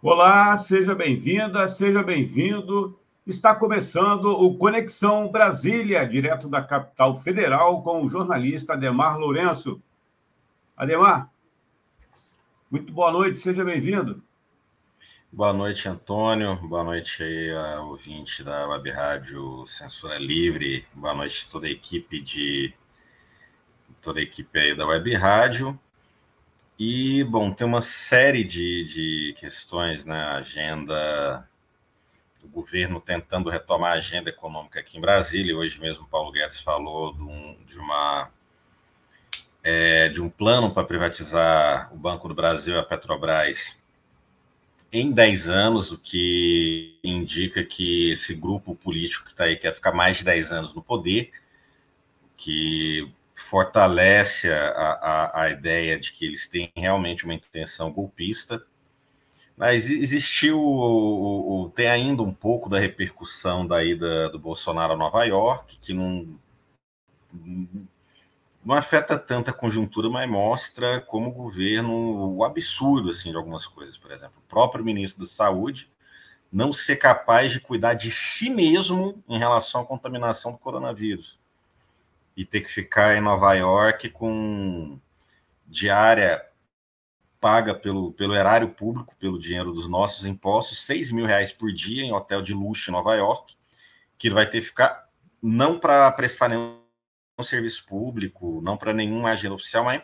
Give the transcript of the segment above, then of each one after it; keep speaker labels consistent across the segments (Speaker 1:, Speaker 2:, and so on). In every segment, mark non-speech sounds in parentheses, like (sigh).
Speaker 1: Olá, seja bem-vinda, seja bem-vindo. Está começando o Conexão Brasília, direto da capital federal, com o jornalista Ademar Lourenço. Ademar, muito boa noite, seja bem-vindo.
Speaker 2: Boa noite, Antônio. Boa noite aí, ouvinte da Web Rádio Censura Livre. Boa noite toda a equipe de toda a equipe aí da Web Rádio. E, bom, tem uma série de, de questões na né? agenda do governo tentando retomar a agenda econômica aqui em Brasília. Hoje mesmo Paulo Guedes falou de, um, de uma é, de um plano para privatizar o Banco do Brasil e a Petrobras em 10 anos, o que indica que esse grupo político que está aí quer ficar mais de 10 anos no poder, que fortalece a, a, a ideia de que eles têm realmente uma intenção golpista. Mas existiu, o, o, tem ainda um pouco da repercussão da ida do Bolsonaro a Nova York, que não, não afeta tanta conjuntura, mas mostra como o governo, o absurdo assim, de algumas coisas. Por exemplo, o próprio ministro da Saúde não ser capaz de cuidar de si mesmo em relação à contaminação do coronavírus e ter que ficar em Nova York com diária paga pelo, pelo erário público, pelo dinheiro dos nossos impostos, 6 mil reais por dia em hotel de luxo em Nova York, que ele vai ter que ficar não para prestar nenhum serviço público, não para nenhuma agenda oficial, mas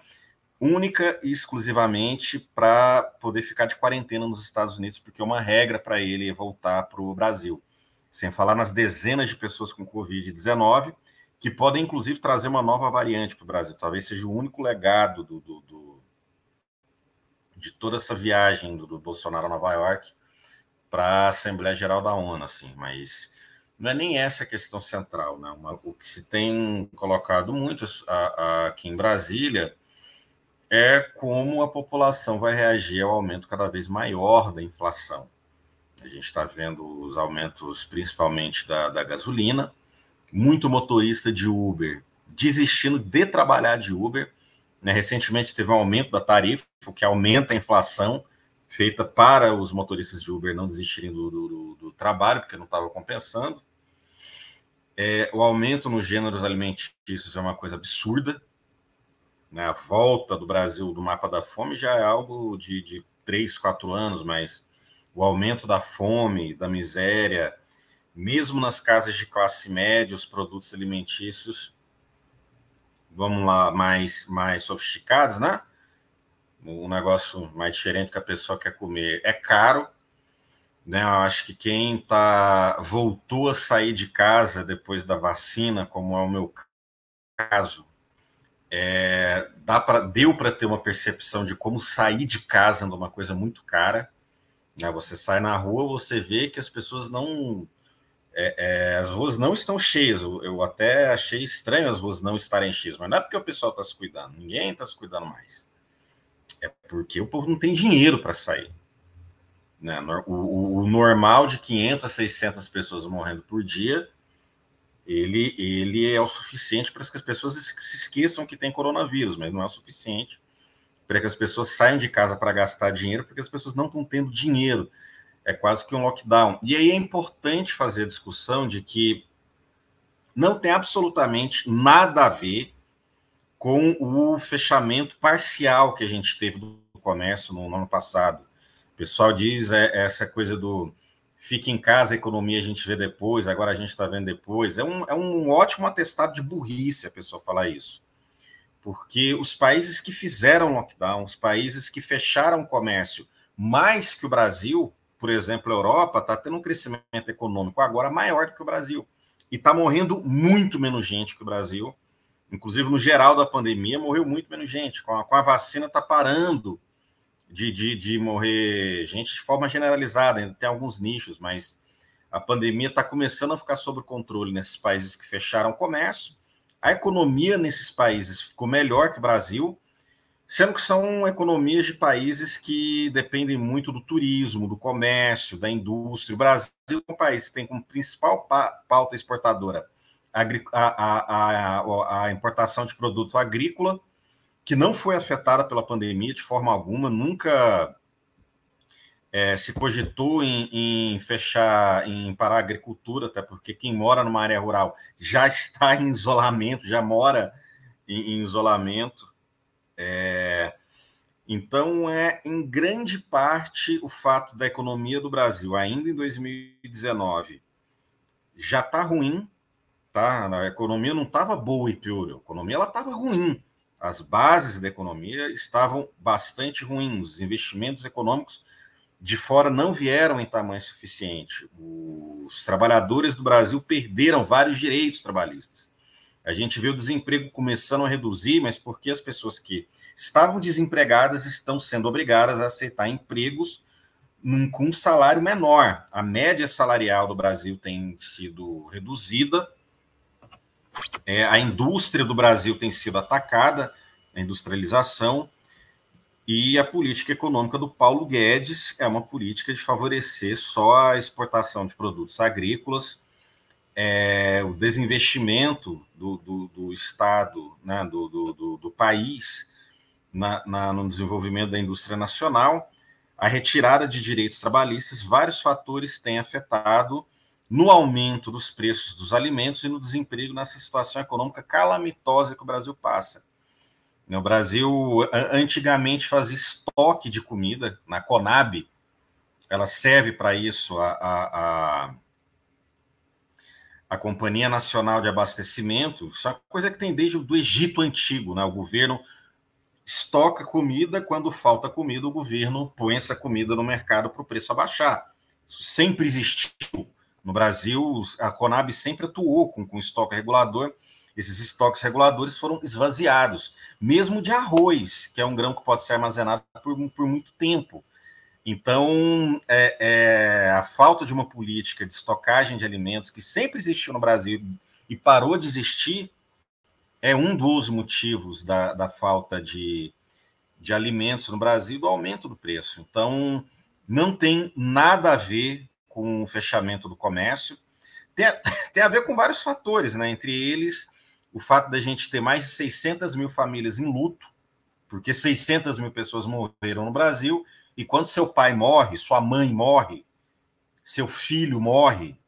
Speaker 2: única e exclusivamente para poder ficar de quarentena nos Estados Unidos, porque é uma regra para ele voltar para o Brasil. Sem falar nas dezenas de pessoas com Covid-19 que podem, inclusive, trazer uma nova variante para o Brasil. Talvez seja o único legado do, do, do de toda essa viagem do, do Bolsonaro a Nova York para a Assembleia Geral da ONU, assim, mas não é nem essa a questão central, né? Uma, o que se tem colocado muito a, a, aqui em Brasília é como a população vai reagir ao aumento cada vez maior da inflação. A gente está vendo os aumentos, principalmente da, da gasolina, muito motorista de Uber desistindo de trabalhar de Uber. Né? Recentemente teve um aumento da tarifa, o que aumenta a inflação feita para os motoristas de Uber não desistirem do, do, do trabalho, porque não estava compensando. É, o aumento nos gêneros alimentícios é uma coisa absurda. Né? A volta do Brasil do mapa da fome já é algo de, de três, quatro anos, mas o aumento da fome, da miséria, mesmo nas casas de classe média, os produtos alimentícios, vamos lá, mais, mais sofisticados, né? Um negócio mais diferente que a pessoa quer comer é caro, né? Eu acho que quem tá voltou a sair de casa depois da vacina, como é o meu caso, é, dá para deu para ter uma percepção de como sair de casa é uma coisa muito cara. Né? Você sai na rua, você vê que as pessoas não é, é, as ruas não estão cheias. Eu, eu, até achei estranho as ruas não estarem cheias, mas não é porque o pessoal está se cuidando, ninguém está se cuidando mais. É porque o povo não tem dinheiro para sair. Né? O, o, o, normal de 500, 600 pessoas morrendo por dia, ele, ele é o suficiente para que as pessoas se esqueçam que tem coronavírus, mas não é o suficiente para que as pessoas saiam de casa para gastar dinheiro, porque as pessoas não estão tendo dinheiro é quase que um lockdown. E aí é importante fazer a discussão de que não tem absolutamente nada a ver com o fechamento parcial que a gente teve do comércio no, no ano passado. O pessoal diz é, é, essa coisa do fica em casa, a economia a gente vê depois, agora a gente está vendo depois. É um, é um ótimo atestado de burrice a pessoa falar isso. Porque os países que fizeram lockdown, os países que fecharam o comércio mais que o Brasil, por exemplo, a Europa está tendo um crescimento econômico agora maior do que o Brasil. e está morrendo muito menos gente que o Brasil. Inclusive, no geral da pandemia, morreu muito menos gente. Com a, com a vacina, está parando de, de, de morrer gente de forma generalizada. Ainda tem alguns nichos, mas a pandemia está começando a ficar sob controle nesses países que fecharam o comércio. A economia nesses países ficou melhor que o Brasil, sendo que são economias de países que dependem muito do turismo, do comércio, da indústria. O Brasil é um país que tem como principal pauta exportadora a, a, a, a importação de produto agrícola, que não foi afetada pela pandemia de forma alguma, nunca é, se cogitou em, em, fechar, em parar a agricultura, até porque quem mora numa área rural já (laughs) está em isolamento, já mora em, em isolamento. É, então, é em grande parte o fato da economia do Brasil, ainda em 2019, já está ruim, tá? A economia não estava boa e pior, a economia ela estava ruim. As bases da economia estavam bastante ruins, os investimentos econômicos de fora não vieram em tamanho suficiente. Os trabalhadores do Brasil perderam vários direitos trabalhistas. A gente vê o desemprego começando a reduzir, mas porque as pessoas que estavam desempregadas estão sendo obrigadas a aceitar empregos num, com um salário menor. A média salarial do Brasil tem sido reduzida é, a indústria do Brasil tem sido atacada, a industrialização, e a política econômica do Paulo Guedes é uma política de favorecer só a exportação de produtos agrícolas, é, o desinvestimento do, do, do Estado, né, do, do, do país na, na, no desenvolvimento da indústria nacional, a retirada de direitos trabalhistas, vários fatores têm afetado no aumento dos preços dos alimentos e no desemprego nessa situação econômica calamitosa que o Brasil passa. O Brasil antigamente fazia estoque de comida na Conab, ela serve para isso, a, a, a, Companhia Nacional de Abastecimento, isso é uma coisa que tem desde o Egito Antigo, né? o governo estoca comida, quando falta comida, o governo põe essa comida no mercado para o preço abaixar. Isso sempre existiu. No Brasil, a Conab sempre atuou com, com estoque regulador. Esses estoques reguladores foram esvaziados, mesmo de arroz, que é um grão que pode ser armazenado por, por muito tempo. Então, é, é, a falta de uma política de estocagem de alimentos que sempre existiu no Brasil e parou de existir é um dos motivos da, da falta de, de alimentos no Brasil, do aumento do preço. Então, não tem nada a ver com o fechamento do comércio. Tem, (laughs) tem a ver com vários fatores, né? Entre eles, o fato da gente ter mais de 600 mil famílias em luto, porque 600 mil pessoas morreram no Brasil, e quando seu pai morre, sua mãe morre, seu filho morre,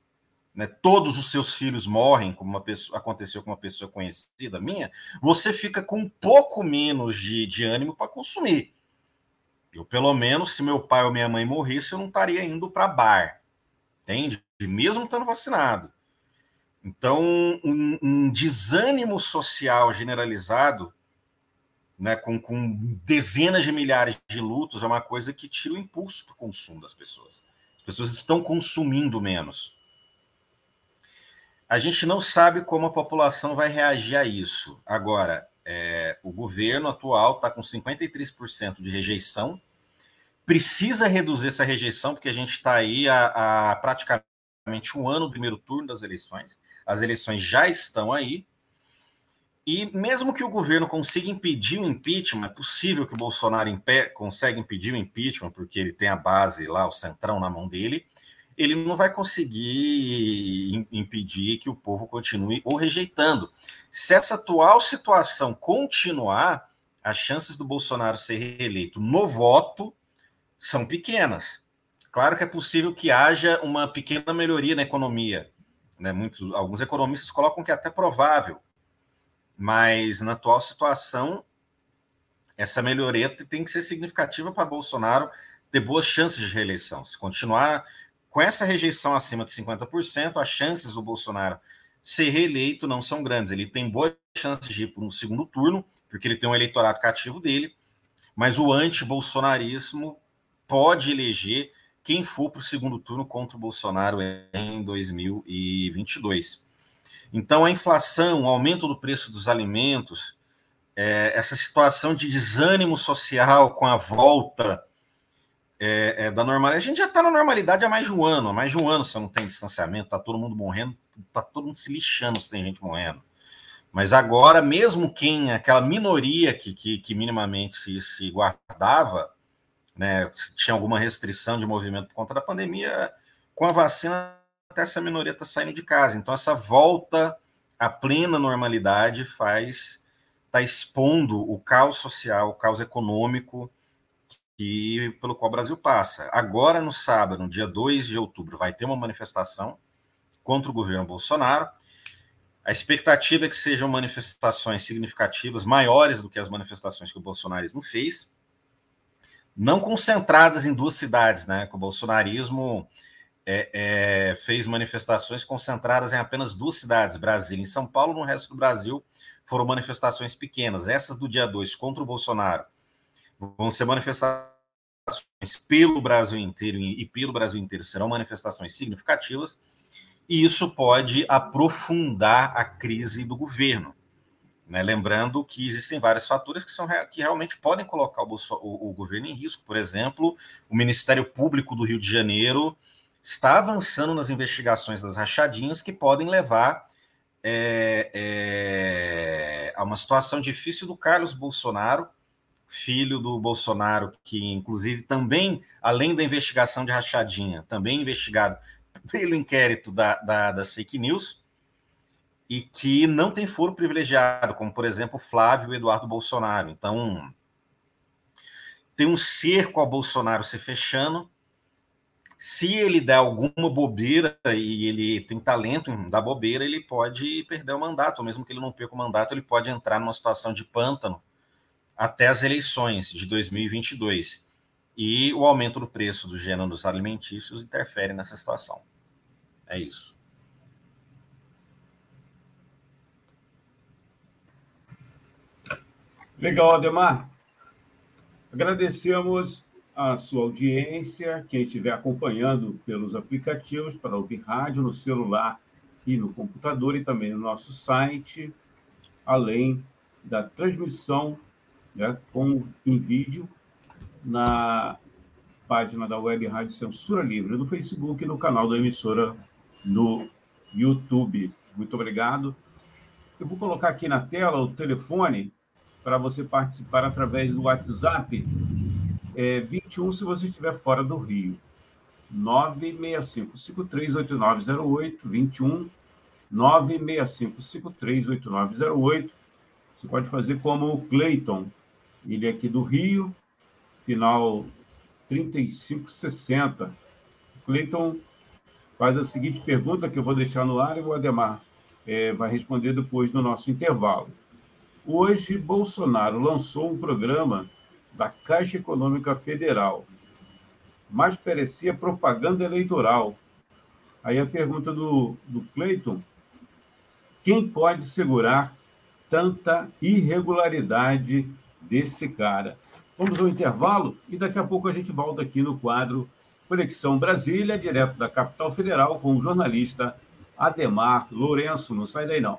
Speaker 2: né, todos os seus filhos morrem, como uma pessoa, aconteceu com uma pessoa conhecida minha, você fica com um pouco menos de, de ânimo para consumir. Eu, pelo menos, se meu pai ou minha mãe morresse, eu não estaria indo para bar entende? Mesmo estando vacinado. Então, um, um desânimo social generalizado, né, com, com, dezenas de milhares de lutos, é uma coisa que tira o impulso para o consumo das pessoas. As pessoas estão consumindo menos. A gente não sabe como a população vai reagir a isso. Agora, é, o governo atual está com 53% de rejeição precisa reduzir essa rejeição, porque a gente está aí há, praticamente um ano do primeiro turno das eleições. As eleições já estão aí. E mesmo que o governo consiga impedir o impeachment, é possível que o Bolsonaro impe consiga impedir o impeachment, porque ele tem a base lá, o centrão na mão dele, ele não vai conseguir impedir que o povo continue o rejeitando. Se essa atual situação continuar, as chances do Bolsonaro ser reeleito no voto são pequenas. Claro que é possível que haja uma pequena melhoria na economia. Né? Muitos, alguns economistas colocam que é até provável, mas na atual situação, essa melhoria tem que ser significativa para Bolsonaro ter boas chances de reeleição. Se continuar com essa rejeição acima de 50%, as chances do Bolsonaro ser reeleito não são grandes. Ele tem boas chances de ir para um segundo turno, porque ele tem um eleitorado cativo dele, mas o anti-bolsonarismo pode eleger quem for para o segundo turno contra o Bolsonaro em 2022. Então, a inflação, o aumento do preço dos alimentos, é, essa situação de desânimo social com a volta é, é, da normalidade. A gente já está na normalidade há mais de um ano. Há mais de um ano você não tem distanciamento, está todo mundo morrendo, está todo mundo se lixando se tem gente morrendo. Mas agora, mesmo quem, aquela minoria que, que, que minimamente se, se guardava, né, tinha alguma restrição de movimento por conta da pandemia, com a vacina, essa minoria está saindo de casa. Então, essa volta à plena normalidade faz, está expondo o caos social, o caos econômico que, pelo qual o Brasil passa. Agora, no sábado, no dia 2 de outubro, vai ter uma manifestação contra o governo Bolsonaro. A expectativa é que sejam manifestações significativas, maiores do que as manifestações que o bolsonarismo fez, não concentradas em duas cidades, né? Que o bolsonarismo é, é, fez manifestações concentradas em apenas duas cidades, Brasília e São Paulo, no resto do Brasil foram manifestações pequenas. Essas do dia 2 contra o Bolsonaro vão ser manifestações pelo Brasil inteiro e pelo Brasil inteiro serão manifestações significativas, e isso pode aprofundar a crise do governo. Né? Lembrando que existem vários fatores que, são, que realmente podem colocar o, o, o governo em risco. Por exemplo, o Ministério Público do Rio de Janeiro está avançando nas investigações das rachadinhas que podem levar é, é, a uma situação difícil do Carlos Bolsonaro, filho do Bolsonaro, que inclusive também, além da investigação de rachadinha, também investigado pelo inquérito da, da, das fake news, e que não tem foro privilegiado, como por exemplo Flávio Eduardo Bolsonaro. Então, tem um cerco ao Bolsonaro se fechando. Se ele der alguma bobeira e ele tem talento dar bobeira, ele pode perder o mandato, mesmo que ele não perca o mandato, ele pode entrar numa situação de pântano até as eleições de 2022. E o aumento do preço dos gêneros alimentícios interfere nessa situação. É isso.
Speaker 1: Legal, Ademar. Agradecemos a sua audiência, quem estiver acompanhando pelos aplicativos para ouvir rádio no celular e no computador e também no nosso site, além da transmissão né, com, em vídeo na página da Web Rádio Censura Livre, no Facebook e no canal da emissora no YouTube. Muito obrigado. Eu vou colocar aqui na tela o telefone para você participar através do WhatsApp. É 21 se você estiver fora do Rio. 965-538908, 21 965-538908. Você pode fazer como o Cleiton, ele é aqui do Rio, final 3560. Cleiton faz a seguinte pergunta que eu vou deixar no ar e o Ademar é, vai responder depois do nosso intervalo. Hoje, Bolsonaro lançou um programa da Caixa Econômica Federal, mas parecia propaganda eleitoral. Aí a pergunta do, do Cleiton: quem pode segurar tanta irregularidade desse cara. Vamos ao intervalo e daqui a pouco a gente volta aqui no quadro Conexão Brasília, direto da capital federal, com o jornalista Ademar Lourenço. Não sai daí, não.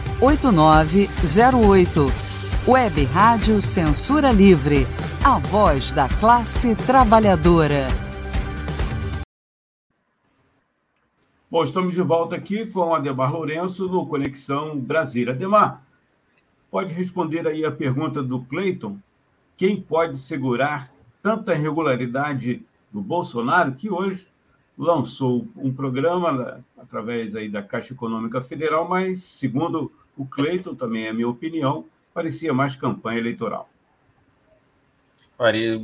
Speaker 3: 8908. Web Rádio Censura Livre, a voz da classe trabalhadora.
Speaker 1: Bom, estamos de volta aqui com Ademar Lourenço no Conexão Brasília. Ademar, pode responder aí a pergunta do Cleiton? Quem pode segurar tanta irregularidade do Bolsonaro que hoje lançou um programa né, através aí da Caixa Econômica Federal, mas, segundo o Cleiton, também é minha opinião, parecia mais campanha eleitoral.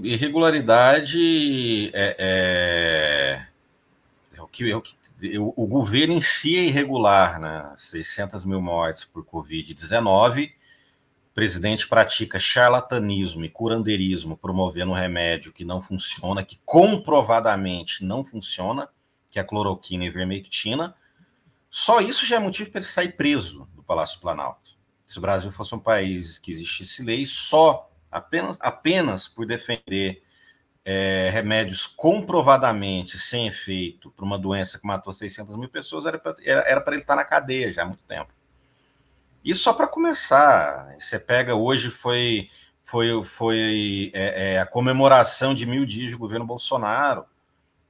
Speaker 2: Irregularidade é, é, é, o que, é o que o, governo em si é irregular, né? 600 mil mortes por Covid-19. O presidente pratica charlatanismo e curandeirismo promovendo um remédio que não funciona, que comprovadamente não funciona, que é a cloroquina e vermectina. Só isso já é motivo para ele sair preso Palácio Planalto. Se o Brasil fosse um país que existisse lei, só apenas, apenas por defender é, remédios comprovadamente sem efeito para uma doença que matou 600 mil pessoas, era para ele estar na cadeia já há muito tempo. E só para começar, você pega hoje foi foi, foi é, é, a comemoração de mil dias de governo Bolsonaro,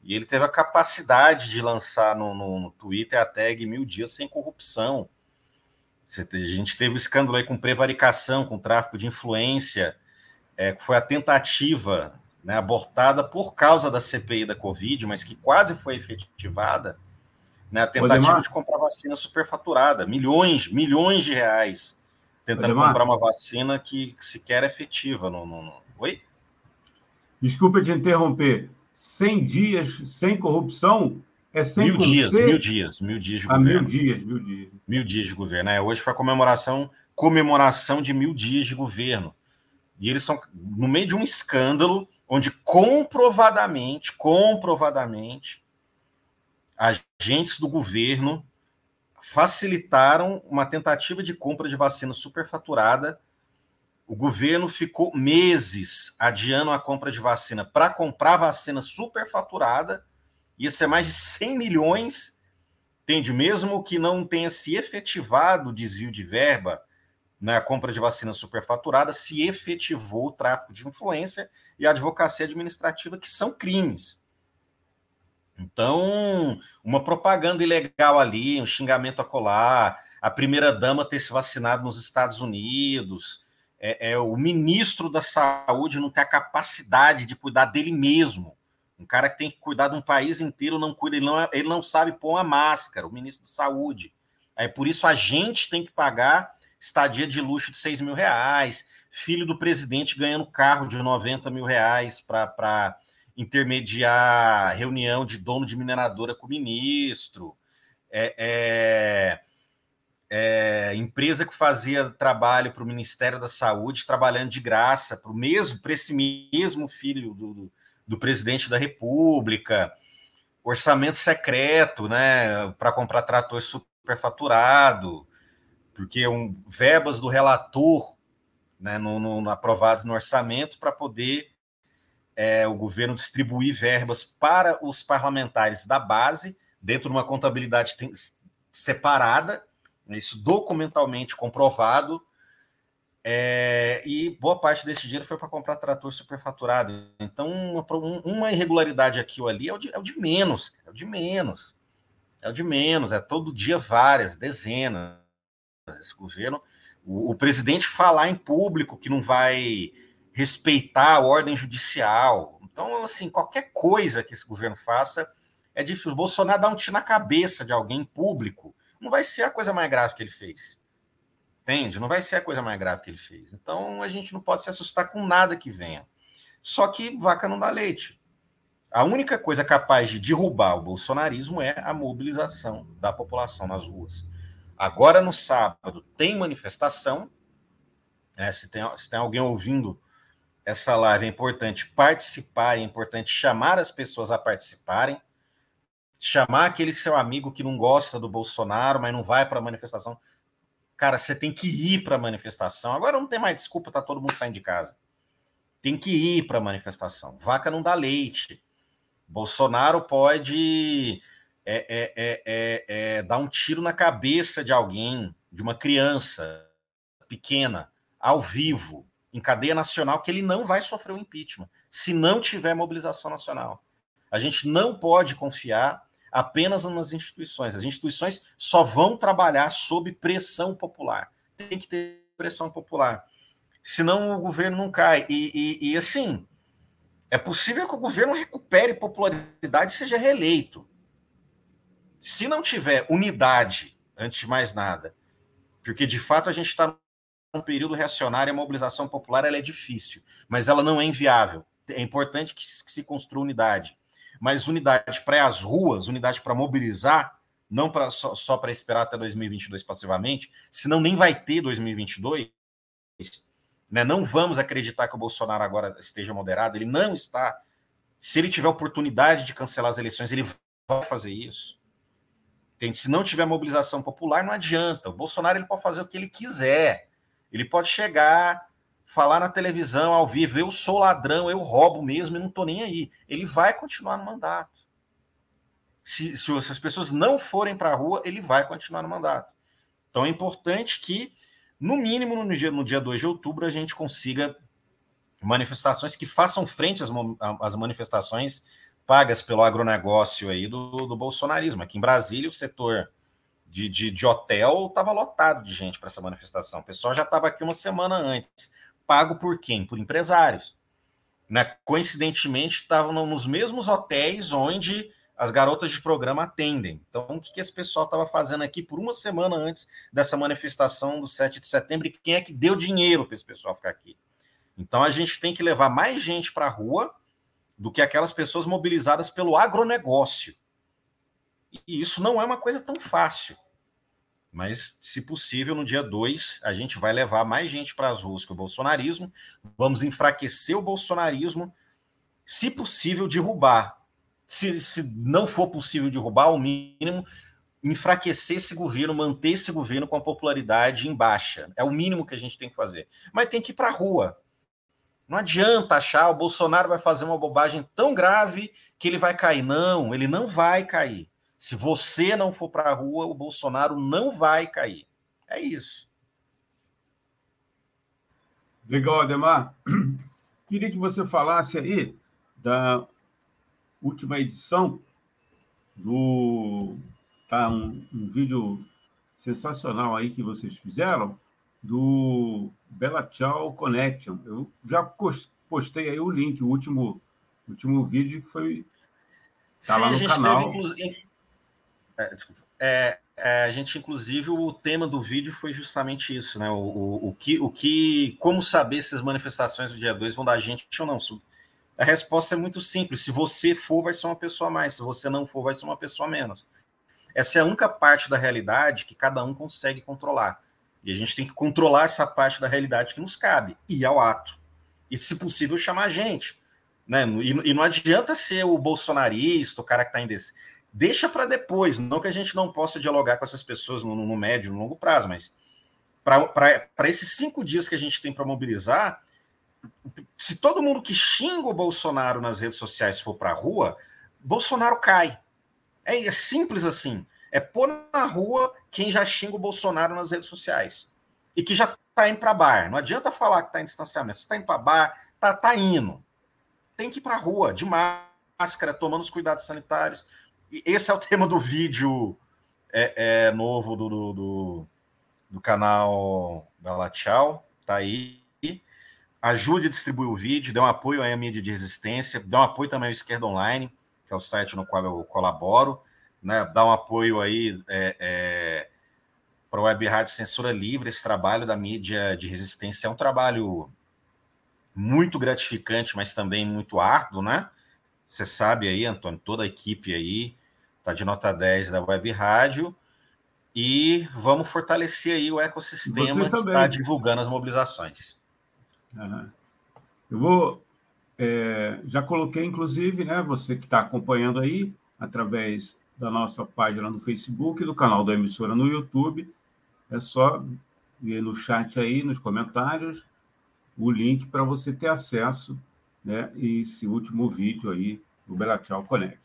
Speaker 2: e ele teve a capacidade de lançar no, no, no Twitter a tag mil dias sem corrupção. A gente teve o um escândalo aí com prevaricação, com tráfico de influência, é, foi a tentativa né, abortada por causa da CPI da Covid, mas que quase foi efetivada, né, a tentativa de comprar vacina superfaturada, milhões, milhões de reais, tentando Odemar. comprar uma vacina que, que sequer é efetiva. No, no, no... Oi?
Speaker 1: Desculpa te interromper. 100 dias sem corrupção é
Speaker 2: mil dias, mil dias, mil dias de
Speaker 1: ah, governo. Mil dias, mil dias.
Speaker 2: Mil dias de governo. É, hoje foi a comemoração, comemoração de mil dias de governo. E eles são no meio de um escândalo onde comprovadamente, comprovadamente, agentes do governo facilitaram uma tentativa de compra de vacina superfaturada. O governo ficou meses adiando a compra de vacina para comprar vacina superfaturada. Isso é mais de 100 milhões, entende? Mesmo que não tenha se efetivado o desvio de verba, na compra de vacina superfaturada, se efetivou o tráfico de influência e a advocacia administrativa, que são crimes. Então, uma propaganda ilegal ali, um xingamento a colar, a primeira-dama ter se vacinado nos Estados Unidos, é, é, o ministro da Saúde não ter a capacidade de cuidar dele mesmo. Um cara que tem que cuidar de um país inteiro não cuida, ele não, ele não sabe pôr uma máscara, o ministro da Saúde. É por isso a gente tem que pagar estadia de luxo de 6 mil reais, filho do presidente ganhando carro de 90 mil reais para intermediar reunião de dono de mineradora com o ministro. É, é, é, empresa que fazia trabalho para o Ministério da Saúde, trabalhando de graça para o mesmo, para esse mesmo filho do, do, do, presidente da República, orçamento secreto, né, para comprar trator superfaturado, porque um, verbas do relator né, no, no, aprovados no orçamento para poder é, o governo distribuir verbas para os parlamentares da base, dentro de uma contabilidade separada, né, isso documentalmente comprovado, é, e boa parte desse dinheiro foi para comprar trator superfaturado. Então, uma, uma, irregularidade aqui ou ali é o, de, é o de menos, é o de menos. É o de menos, é todo dia várias, dezenas esse governo, o, o, presidente falar em público que não vai respeitar a ordem judicial. Então, assim, qualquer coisa que esse governo faça é difícil. O Bolsonaro dar um tiro na cabeça de alguém público não vai ser a coisa mais grave que ele fez. Entende? Não vai ser a coisa mais grave que ele fez. Então, a gente não pode se assustar com nada que venha. Só que vaca não dá leite. A única coisa capaz de derrubar o bolsonarismo é a mobilização da população nas ruas. Agora, no sábado, tem manifestação. Né? Se, tem, se tem alguém ouvindo essa live, é importante participar, é importante chamar as pessoas a participarem. Chamar aquele seu amigo que não gosta do Bolsonaro, mas não vai para a manifestação. Cara, você tem que ir para a manifestação. Agora não tem mais desculpa, tá todo mundo saindo de casa. Tem que ir para a manifestação. Vaca não dá leite. Bolsonaro pode é, é, é, é, é dar um tiro na cabeça de alguém, de uma criança pequena, ao vivo, em cadeia nacional, que ele não vai sofrer o impeachment, se não tiver mobilização nacional. A gente não pode confiar apenas nas instituições. As instituições só vão trabalhar sob pressão popular. Tem que ter pressão popular. Senão o governo não cai. E, e, e assim, é possível que o governo recupere popularidade e seja reeleito. Se não tiver unidade, antes de mais nada, porque de fato a gente está num período reacionário, a mobilização popular ela é difícil, mas ela não é inviável. É importante que se construa unidade mas unidade para as ruas, unidade para mobilizar, não pra, só, só para esperar até 2022 passivamente, senão nem vai ter 2022. Né? Não vamos acreditar que o Bolsonaro agora esteja moderado, ele não está. Se ele tiver oportunidade de cancelar as eleições, ele vai fazer isso. Entende? Se não tiver mobilização popular, não adianta. O Bolsonaro ele pode fazer o que ele quiser. Ele pode chegar falar na televisão ao vivo, eu sou ladrão, eu roubo mesmo e não estou nem aí. Ele vai continuar no mandato. Se, se as pessoas não forem para a rua, ele vai continuar no mandato. Então é importante que, no mínimo, no dia, no dia 2 de outubro, a gente consiga manifestações que façam frente às, às manifestações pagas pelo agronegócio aí do, do bolsonarismo. Aqui em Brasília, o setor de, de, de hotel estava lotado de gente para essa manifestação. O pessoal já estava aqui uma semana antes pago por quem? Por empresários. Né? Coincidentemente, estavam nos mesmos hotéis onde as garotas de programa atendem. Então, o que, que esse pessoal estava fazendo aqui por uma semana antes dessa manifestação do 7 de setembro? E quem é que deu dinheiro para esse pessoal ficar aqui? Então, a gente tem que levar mais gente para a rua do que aquelas pessoas mobilizadas pelo agronegócio. E isso não é uma coisa tão fácil. Mas, se possível, no dia 2, a gente vai levar mais gente para as ruas que o bolsonarismo, vamos enfraquecer o bolsonarismo, se possível, derrubar. Se, se não for possível derrubar, ao mínimo, enfraquecer esse governo, manter esse governo com a popularidade em baixa. É o mínimo que a gente tem que fazer. Mas tem que ir para a rua. Não adianta achar o Bolsonaro vai fazer uma bobagem tão grave que ele vai cair. Não, ele não vai cair. Se você não for para a rua, o Bolsonaro não vai cair. É isso.
Speaker 1: Legal, Ademar. (clears throat) Queria que você falasse aí da última edição do. Tá um, um vídeo sensacional aí que vocês fizeram do Bela Tchau Connection. Eu já postei aí o link, o último, último vídeo que foi. Tá Sim, lá no canal. Teve,
Speaker 2: é, é, é, a gente, inclusive, o tema do vídeo foi justamente isso, né? O, o, o, que, o que, como saber se as manifestações do dia 2 vão dar gente ou não? A resposta é muito simples. Se você for, vai ser uma pessoa a mais. Se você não for, vai ser uma pessoa a menos. Essa é a única parte da realidade que cada um consegue controlar. E a gente tem que controlar essa parte da realidade que nos cabe, ir ao ato. E, se possível, chamar a gente. Né? E, e não adianta ser o bolsonarista, o cara que está indeciso deixa para depois. Não que a gente não possa dialogar com essas pessoas no, no médio, no longo prazo, mas para esses cinco dias que a gente tem para mobilizar, se todo mundo que xinga o Bolsonaro nas redes sociais for para a rua, Bolsonaro cai. É, é, simples assim. É pôr na rua quem já xinga o Bolsonaro nas redes sociais. E que já está indo para bar. Não adianta falar que está em distanciamento. Se está indo para bar, tá, tá indo. Tem que ir para a rua, de máscara, tomando os cuidados sanitários esse é o (laughs) tema do vídeo é, é novo do, do, do, do canal Tchau, tá aí. Ajude a distribuir o vídeo, dê um apoio à mídia de resistência, dê um apoio também ao Esquerda Online, que é o site no qual eu colaboro, né? Dá um apoio aí é, é, para o Web Rádio Censura Livre. Esse trabalho da mídia de resistência é um trabalho muito gratificante, mas também muito árduo, né? Você sabe aí, Antônio, toda a equipe aí está de nota 10 da Web Rádio. E vamos fortalecer aí o ecossistema que está divulgando as mobilizações.
Speaker 1: Uhum. Eu vou. É, já coloquei, inclusive, né, você que está acompanhando aí, através da nossa página no Facebook, do canal da emissora no YouTube. É só ver no chat aí, nos comentários, o link para você ter acesso né, esse último vídeo aí do Belatial Connect.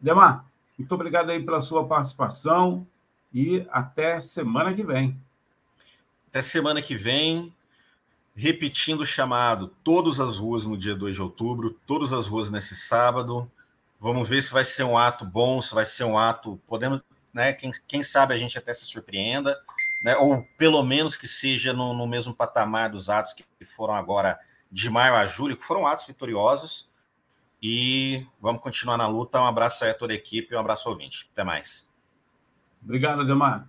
Speaker 1: Demar, muito obrigado aí pela sua participação e até semana que vem.
Speaker 2: Até semana que vem, repetindo o chamado, todas as ruas no dia 2 de outubro, todas as ruas nesse sábado. Vamos ver se vai ser um ato bom, se vai ser um ato podendo, né? Quem, quem sabe a gente até se surpreenda, né? Ou pelo menos que seja no, no mesmo patamar dos atos que foram agora de maio a julho, que foram atos vitoriosos. E vamos continuar na luta. Um abraço aí a toda a equipe um abraço ao ouvinte. Até mais.
Speaker 1: Obrigado, Ademar.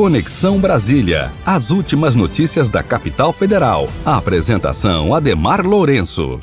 Speaker 4: Conexão Brasília. As últimas notícias da capital federal. A apresentação Ademar Lourenço.